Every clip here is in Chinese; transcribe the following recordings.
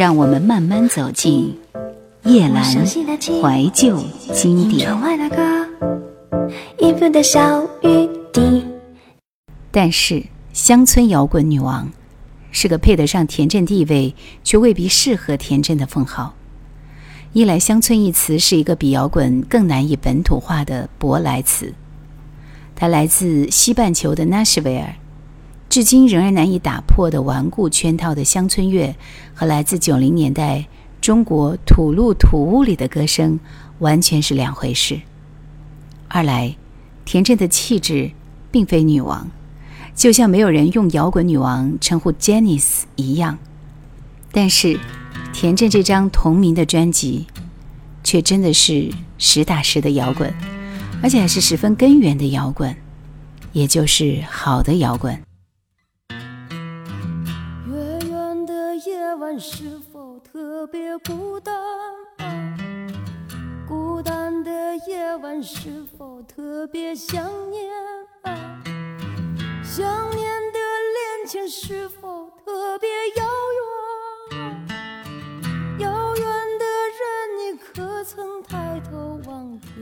让我们慢慢走进夜阑怀旧经典。但是，乡村摇滚女王是个配得上田震地位，却未必适合田震的封号。一来，乡村一词是一个比摇滚更难以本土化的舶来词，它来自西半球的纳什维尔，至今仍然难以打破的顽固圈套的乡村乐，和来自九零年代中国土路土屋里的歌声完全是两回事。二来，田震的气质并非女王，就像没有人用摇滚女王称呼 Janice 一样，但是。田震这张同名的专辑，却真的是实打实的摇滚，而且还是十分根源的摇滚，也就是好的摇滚。是否特别孤单？孤单的夜晚是否特别想念？想念的恋情是否特别遥远？遥远的人，你可曾抬头望天？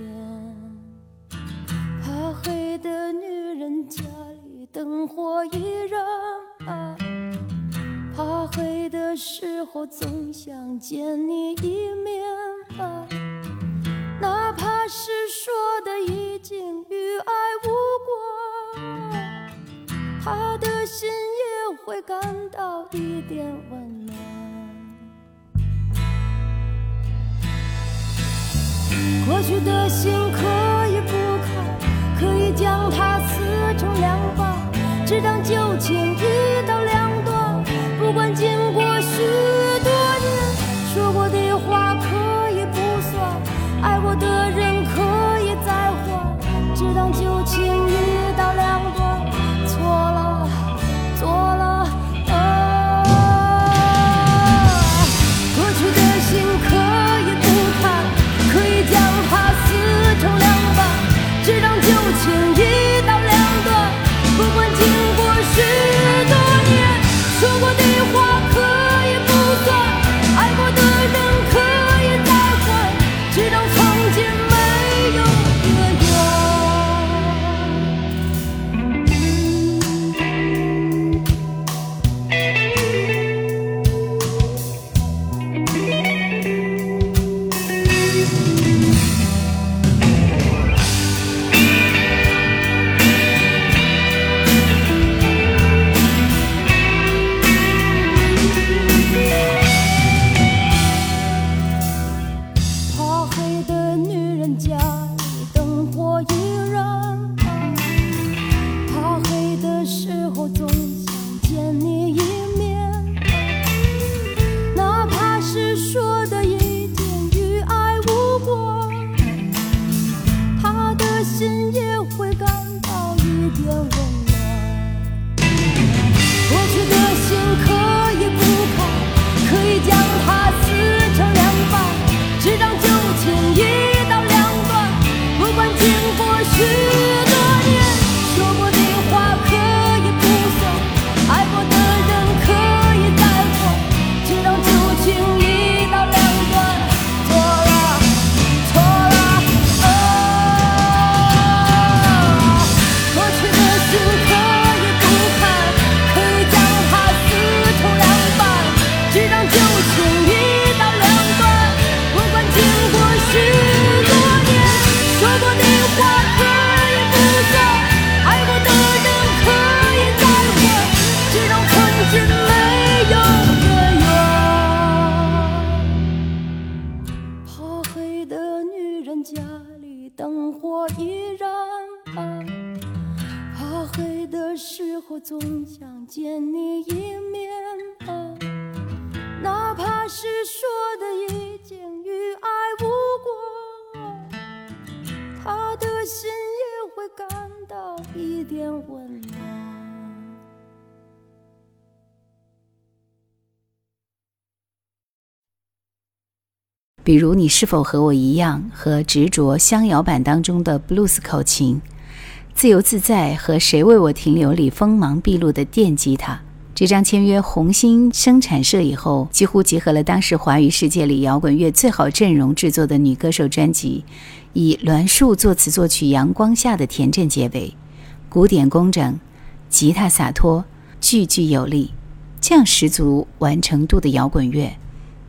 怕黑的女人家里灯火依然，怕黑的时候总想见你一面吧，哪怕是说的已经与爱无关，他的心也会感到一点温暖。过去的心可以不看，可以将它撕成两半，只当旧情我依然怕怕黑的时候，总想见你一面啊，哪怕是说的已经与爱无关，他的心也会感到一点温暖。比如，你是否和我一样，和执着乡摇版当中的布鲁斯口琴、自由自在和谁为我停留里锋芒毕露的电吉他。这张签约红星生产社以后，几乎集合了当时华语世界里摇滚乐最好阵容制作的女歌手专辑，以栾树作词作曲、阳光下的田震结尾，古典工整，吉他洒脱，句句有力，这样十足完成度的摇滚乐，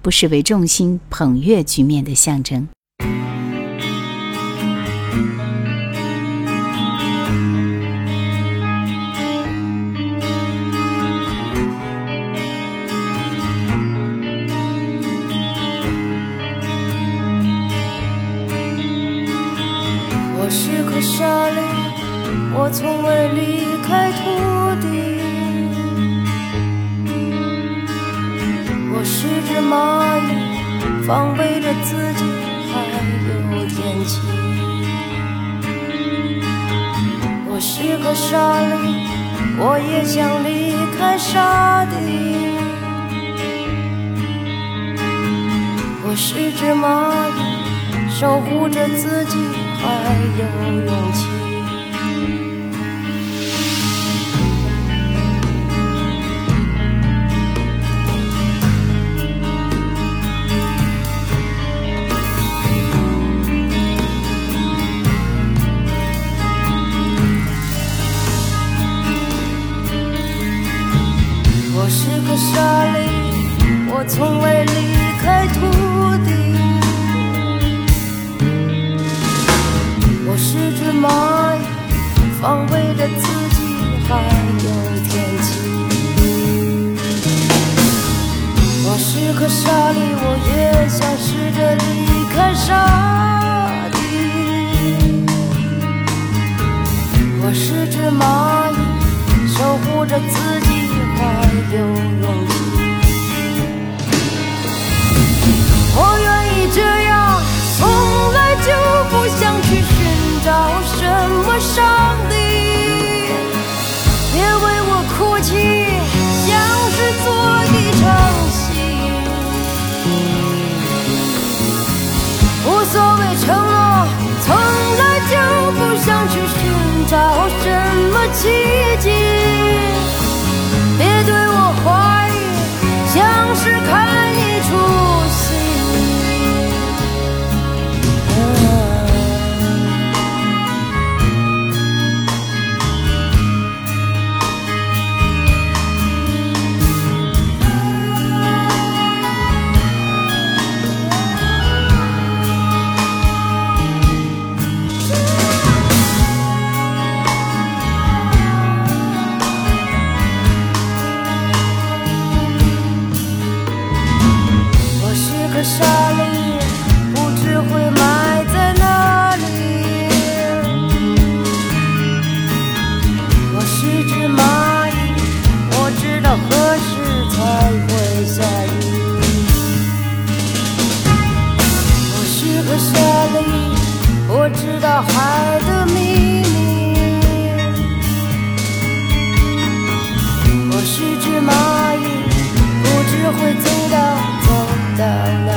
不失为众星捧月局面的象征。我是颗沙粒，我从未离开防备着自己，还有天气。我是个沙粒，我也想离开沙地。我是只蚂蚁，守护着自己。还有勇气。沙粒，我从未离开土地。我是只蚂蚁，防卫着自己，还有天气。我是颗沙粒，我也想找什么会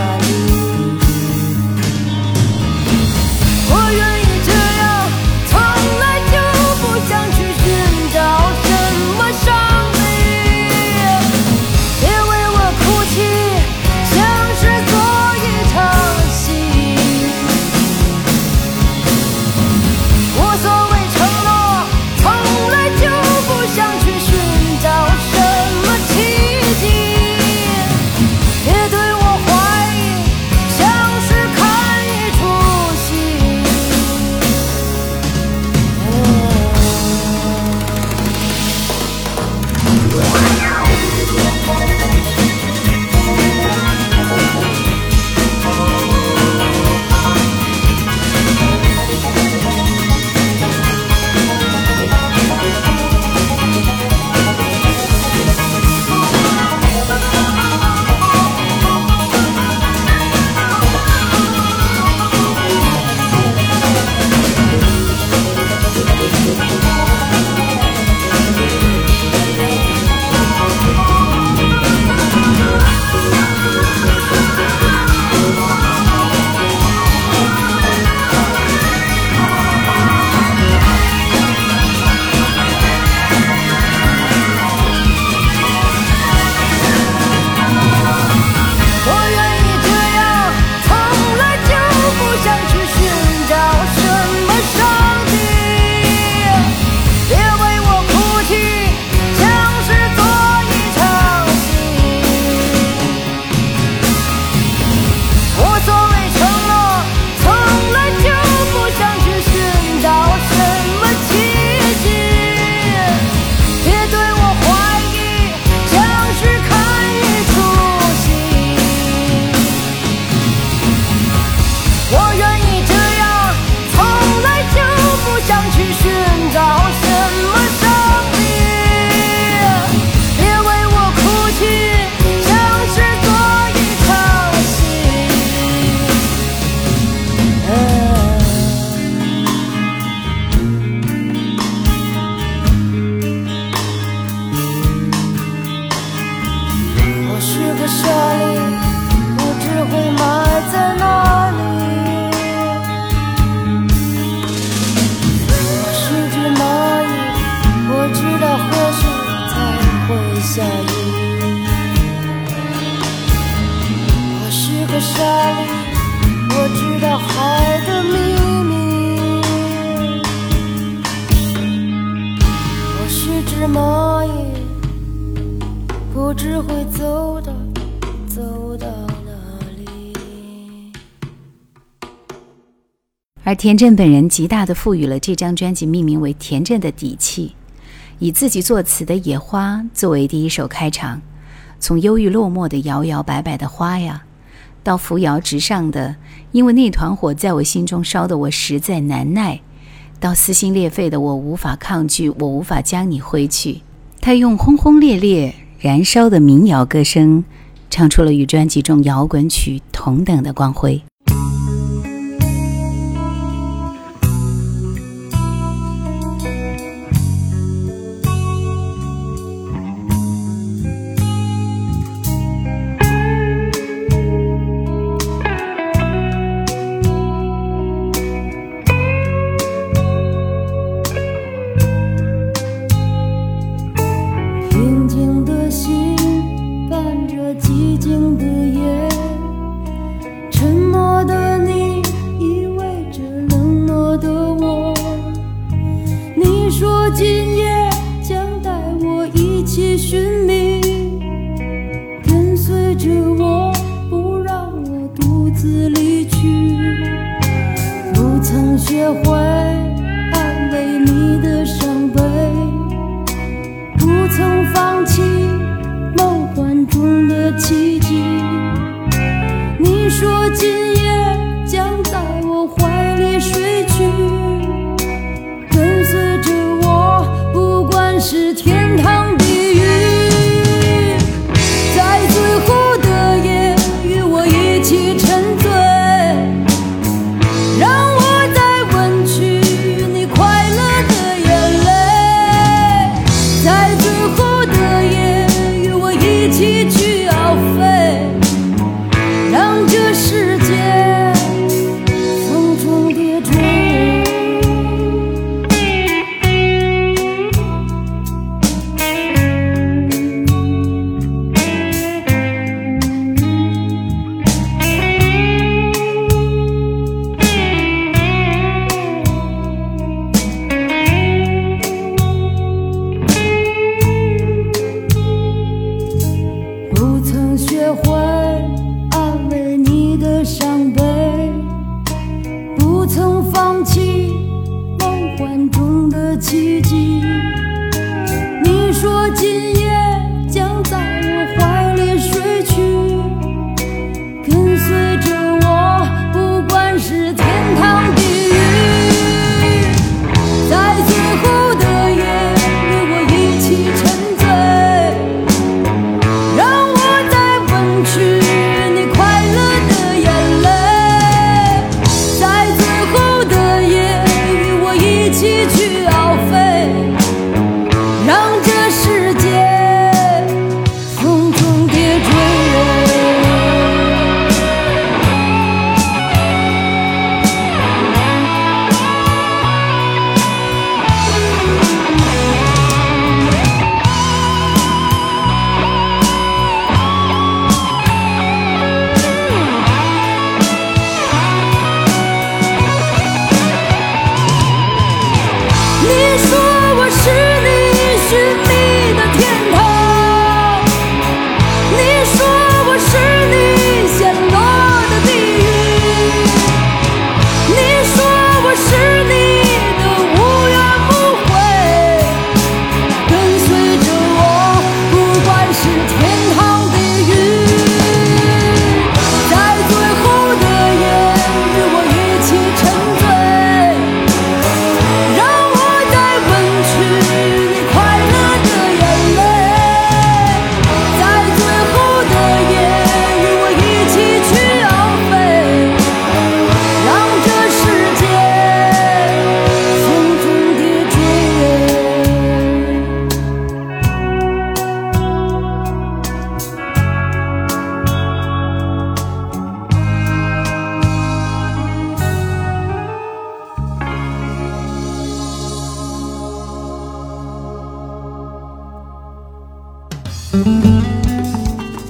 田震本人极大地赋予了这张专辑命名为《田震》的底气，以自己作词的《野花》作为第一首开场，从忧郁落寞的摇摇摆摆的花呀，到扶摇直上的因为那团火在我心中烧得我实在难耐，到撕心裂肺的我无法抗拒，我无法将你挥去。他用轰轰烈烈。燃烧的民谣歌声，唱出了与专辑中摇滚曲同等的光辉。着我不让我独自离去。不曾学会安慰你的伤悲。不曾放弃梦幻中的奇迹。你说今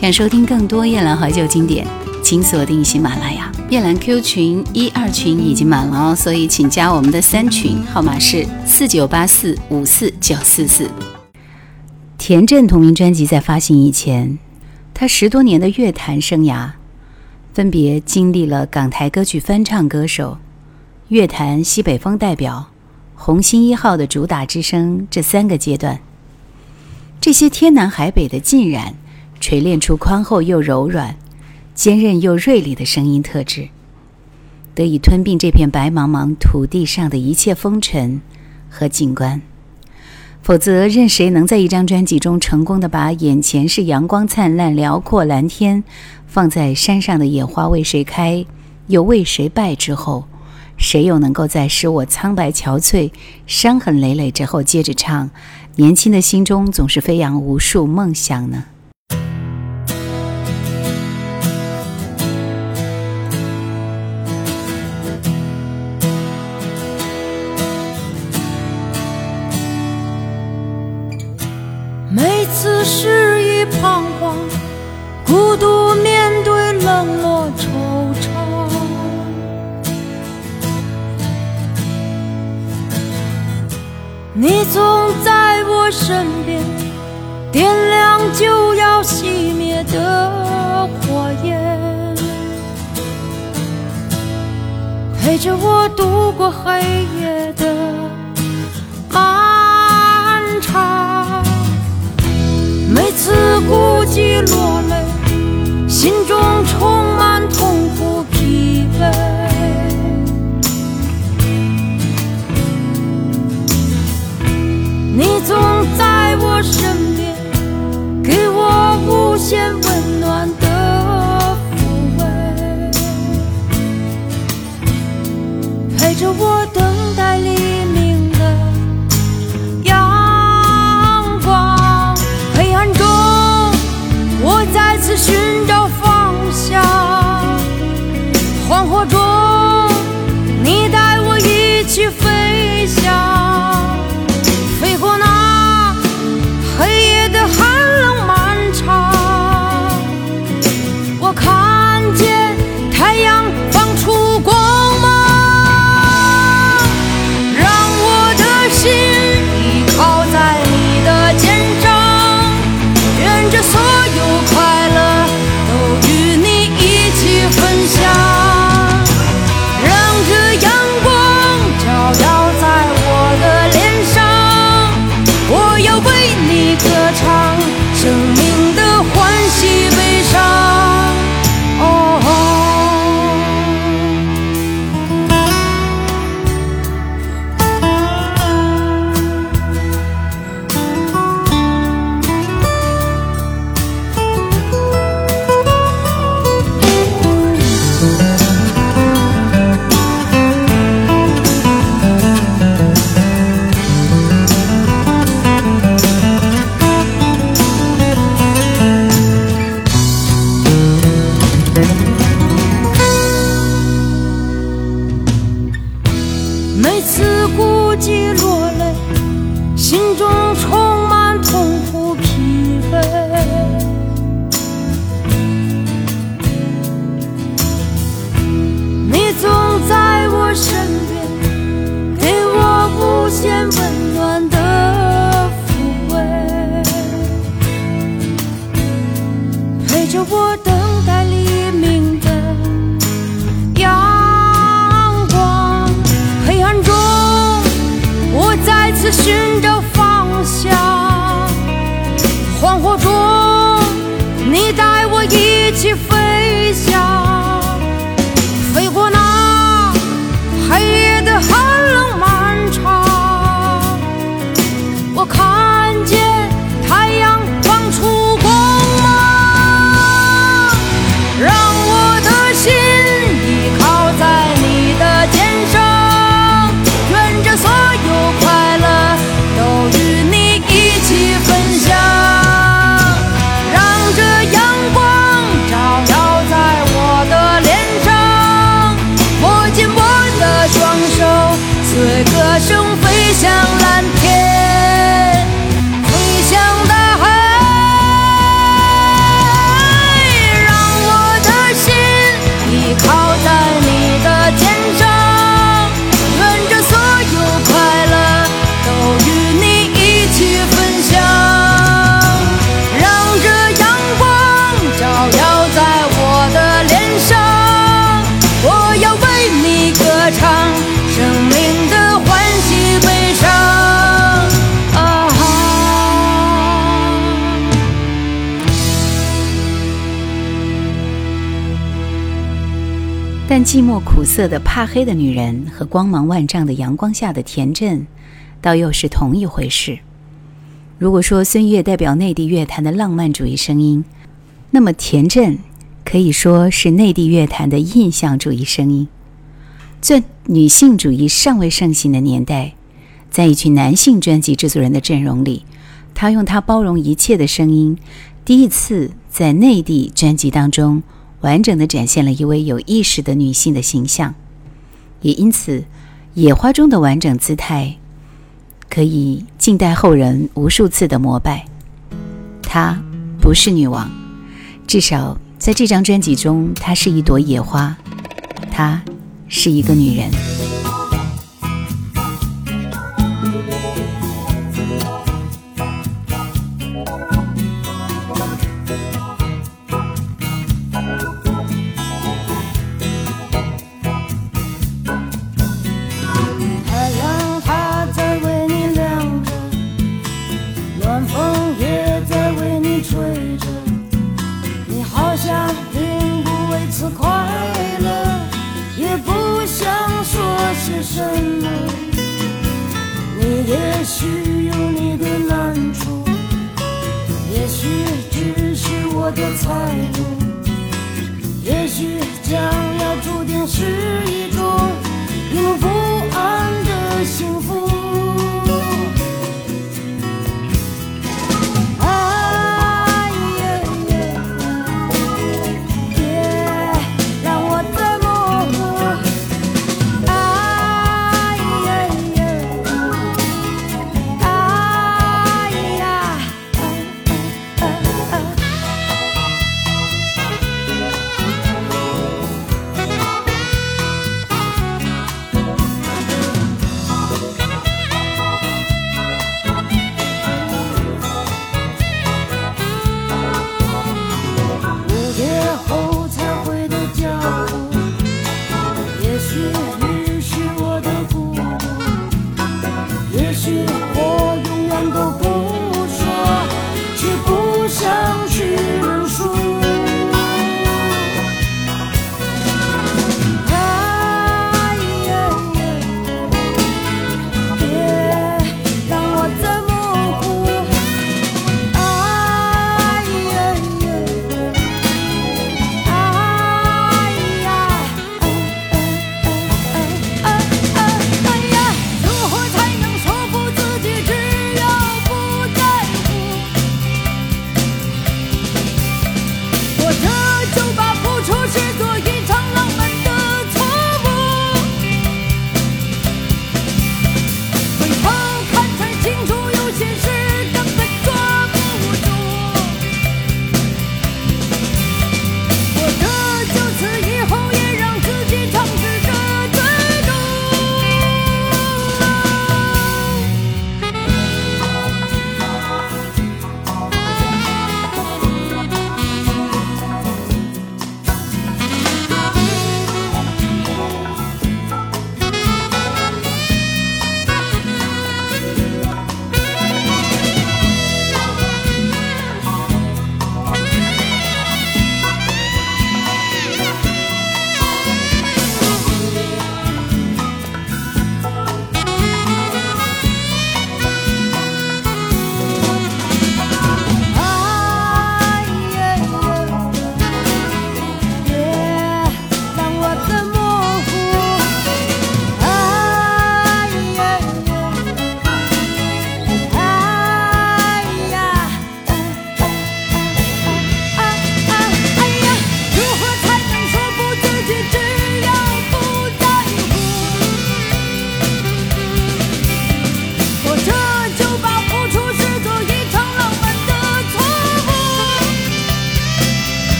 想收听更多夜兰怀旧经典，请锁定喜马拉雅。夜兰 Q 群一二群已经满了哦，所以请加我们的三群，号码是四九八四五四九四四。田震同名专辑在发行以前，他十多年的乐坛生涯，分别经历了港台歌曲翻唱歌手、乐坛西北风代表、红星一号的主打之声这三个阶段。这些天南海北的浸染，锤炼出宽厚又柔软、坚韧又锐利的声音特质，得以吞并这片白茫茫土地上的一切风尘和景观。否则，任谁能在一张专辑中成功的把眼前是阳光灿烂、辽阔蓝天，放在山上的野花为谁开，又为谁败之后，谁又能够在使我苍白憔悴、伤痕累累之后，接着唱“年轻的心中总是飞扬无数梦想”呢？每次失意彷徨，孤独面对冷漠你总在我身边，点亮就要熄灭的火焰，陪着我度过黑夜的漫长。每次孤寂落泪，心中充身边，给我无限温暖的抚慰，陪着我在寻找方但寂寞苦涩的怕黑的女人和光芒万丈的阳光下的田震，倒又是同一回事。如果说孙悦代表内地乐坛的浪漫主义声音，那么田震可以说是内地乐坛的印象主义声音。在女性主义尚未盛行的年代，在一群男性专辑制作人的阵容里，他用他包容一切的声音，第一次在内地专辑当中完整的展现了一位有意识的女性的形象，也因此，《野花》中的完整姿态。可以静待后人无数次的膜拜。她不是女王，至少在这张专辑中，她是一朵野花，她是一个女人。家并不为此快乐，也不想说些什么。你也许有你的难处，也许只是我的财路，也许将要注定是一种不安的幸福。